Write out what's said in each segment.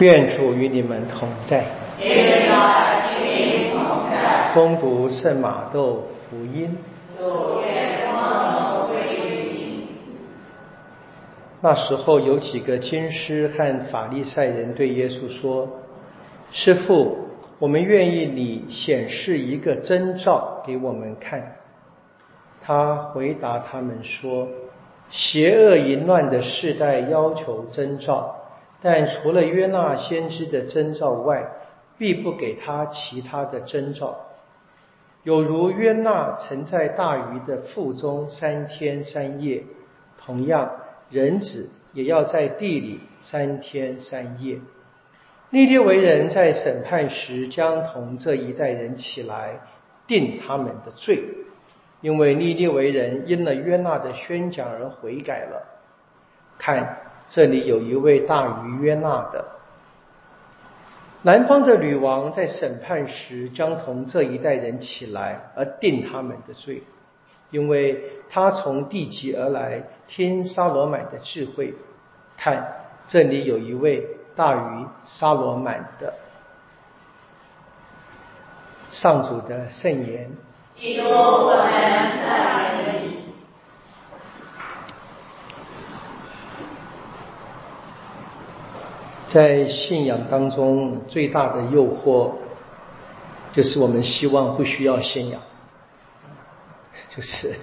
愿主与你们同在。与他心同在。恭读圣马窦福音。那时候有几个经师和法利赛人对耶稣说：“师傅，我们愿意你显示一个征兆给我们看。”他回答他们说：“邪恶淫乱的世代要求征兆。”但除了约纳先知的征兆外，必不给他其他的征兆。有如约纳曾在大鱼的腹中三天三夜，同样人子也要在地里三天三夜。利列为人在审判时将同这一代人起来定他们的罪，因为利列为人因了约纳的宣讲而悔改了。看。这里有一位大于约纳的南方的女王，在审判时将同这一代人起来而定他们的罪，因为他从地极而来，听沙罗满的智慧。看，这里有一位大于沙罗满的上主的圣言。基督，我们在。信仰当中，最大的诱惑就是我们希望不需要信仰，就是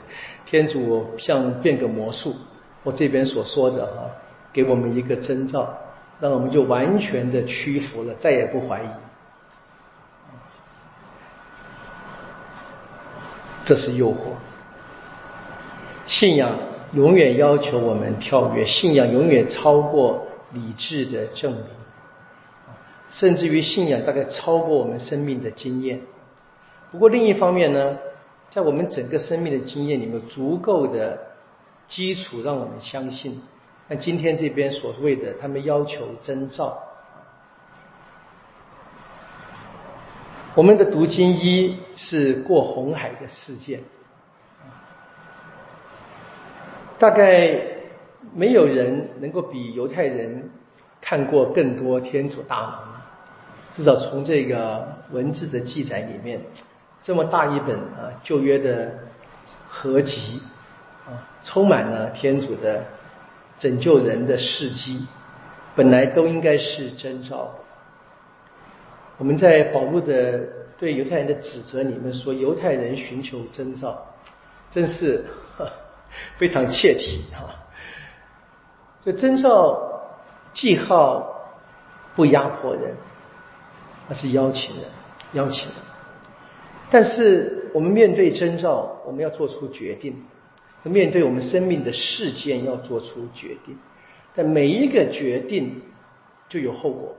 天主像变个魔术，我这边所说的哈，给我们一个征兆，让我们就完全的屈服了，再也不怀疑。这是诱惑。信仰永远要求我们跳跃，信仰永远超过。理智的证明，甚至于信仰大概超过我们生命的经验。不过另一方面呢，在我们整个生命的经验里面，足够的基础让我们相信。那今天这边所谓的他们要求征兆，我们的读经一是过红海的事件，大概。没有人能够比犹太人看过更多天主大能，至少从这个文字的记载里面，这么大一本啊旧约的合集啊，充满了天主的拯救人的事迹，本来都应该是征兆。我们在保罗的对犹太人的指责里面说，犹太人寻求征兆，真是非常切题啊。这征兆记号不压迫人，而是邀请人，邀请人。但是我们面对征兆，我们要做出决定；面对我们生命的事件，要做出决定。但每一个决定就有后果，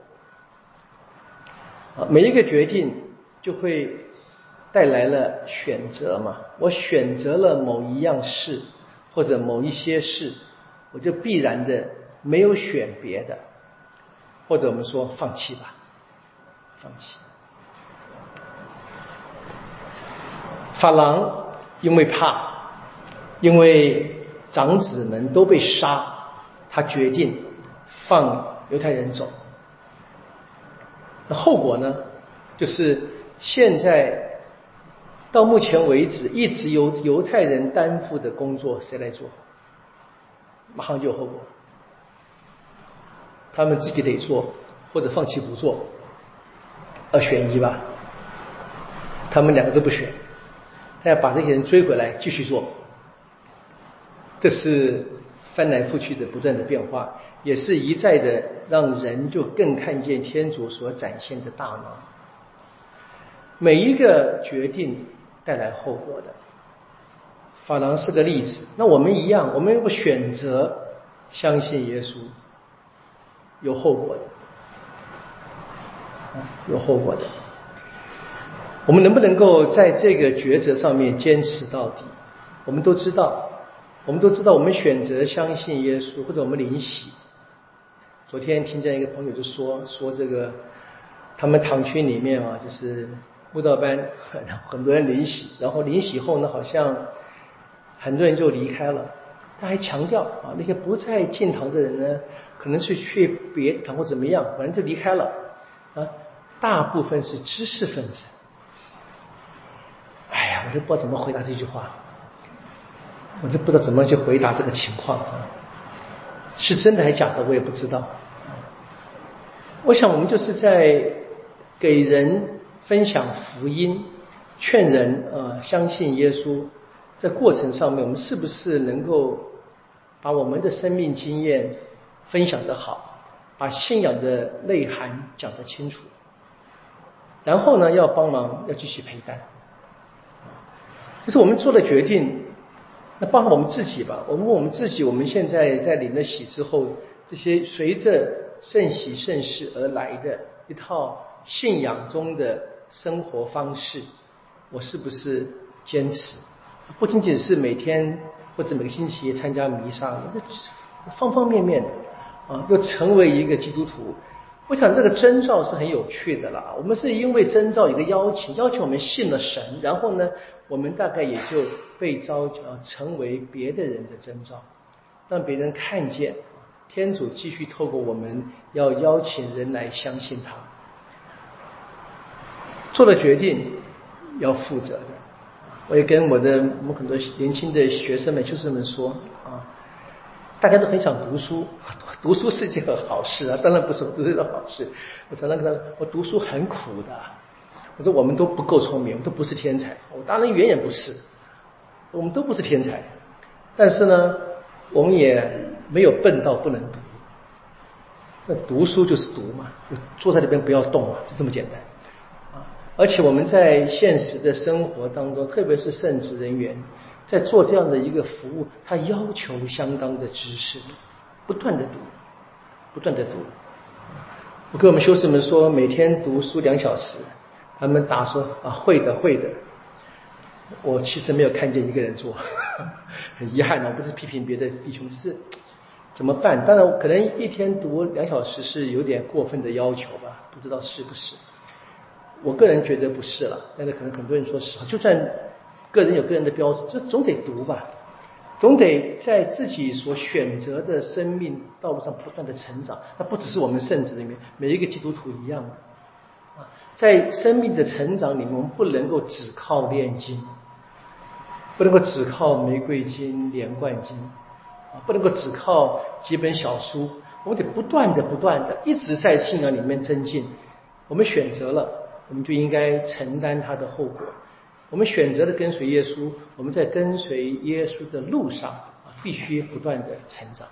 啊，每一个决定就会带来了选择嘛。我选择了某一样事，或者某一些事。我就必然的没有选别的，或者我们说放弃吧，放弃。法郎因为怕，因为长子们都被杀，他决定放犹太人走。那后果呢？就是现在到目前为止，一直由犹太人担负的工作，谁来做？马上就有后果，他们自己得做，或者放弃不做，二选一吧。他们两个都不选，他要把这些人追回来继续做。这是翻来覆去的不断的变化，也是一再的让人就更看见天主所展现的大能。每一个决定带来后果的。法郎是个例子，那我们一样，我们如果选择相信耶稣，有后果的，有后果的。我们能不能够在这个抉择上面坚持到底？我们都知道，我们都知道，我们选择相信耶稣，或者我们灵洗。昨天听见一个朋友就说说这个，他们堂区里面啊，就是慕道班，很多人灵洗，然后灵洗后呢，好像。很多人就离开了，他还强调啊，那些不在进堂的人呢，可能是去别的堂或怎么样，反正就离开了啊。大部分是知识分子。哎呀，我都不知道怎么回答这句话，我就不知道怎么去回答这个情况，是真的还是假的，我也不知道。我想我们就是在给人分享福音，劝人呃相信耶稣。在过程上面，我们是不是能够把我们的生命经验分享的好，把信仰的内涵讲得清楚？然后呢，要帮忙，要继续陪伴。就是我们做的决定。那包括我们自己吧，我们问我们自己：我们现在在领了喜之后，这些随着圣喜圣事而来的一套信仰中的生活方式，我是不是坚持？不仅仅是每天或者每个星期参加弥撒，这方方面面的啊，又成为一个基督徒。我想这个征兆是很有趣的啦。我们是因为征兆一个邀请，邀请我们信了神，然后呢，我们大概也就被召叫成为别的人的征兆，让别人看见天主继续透过我们要邀请人来相信他，做了决定要负责的。我也跟我的我们很多年轻的学生们、学生们说啊，大家都很想读书，读书是件好事啊，当然不是读书的好事。我常常跟他说，我读书很苦的。我说我们都不够聪明，都不是天才。我当然远远不是，我们都不是天才。但是呢，我们也没有笨到不能读。那读书就是读嘛，就坐在那边不要动嘛，就这么简单。而且我们在现实的生活当中，特别是圣职人员，在做这样的一个服务，他要求相当的知识，不断的读，不断的读。我跟我们修士们说，每天读书两小时，他们答说啊，会的，会的。我其实没有看见一个人做，很遗憾呢。我不是批评别的弟兄，是怎么办？当然，可能一天读两小时是有点过分的要求吧，不知道是不是。我个人觉得不是了，但是可能很多人说是，就算个人有个人的标准，这总得读吧，总得在自己所选择的生命道路上不断的成长。那不只是我们圣子里面每一个基督徒一样的啊，在生命的成长里面，我们不能够只靠炼经，不能够只靠玫瑰经、连贯经啊，不能够只靠几本小书，我们得不断的、不断的一直在信仰里面增进。我们选择了。我们就应该承担它的后果。我们选择了跟随耶稣，我们在跟随耶稣的路上啊，必须不断的成长。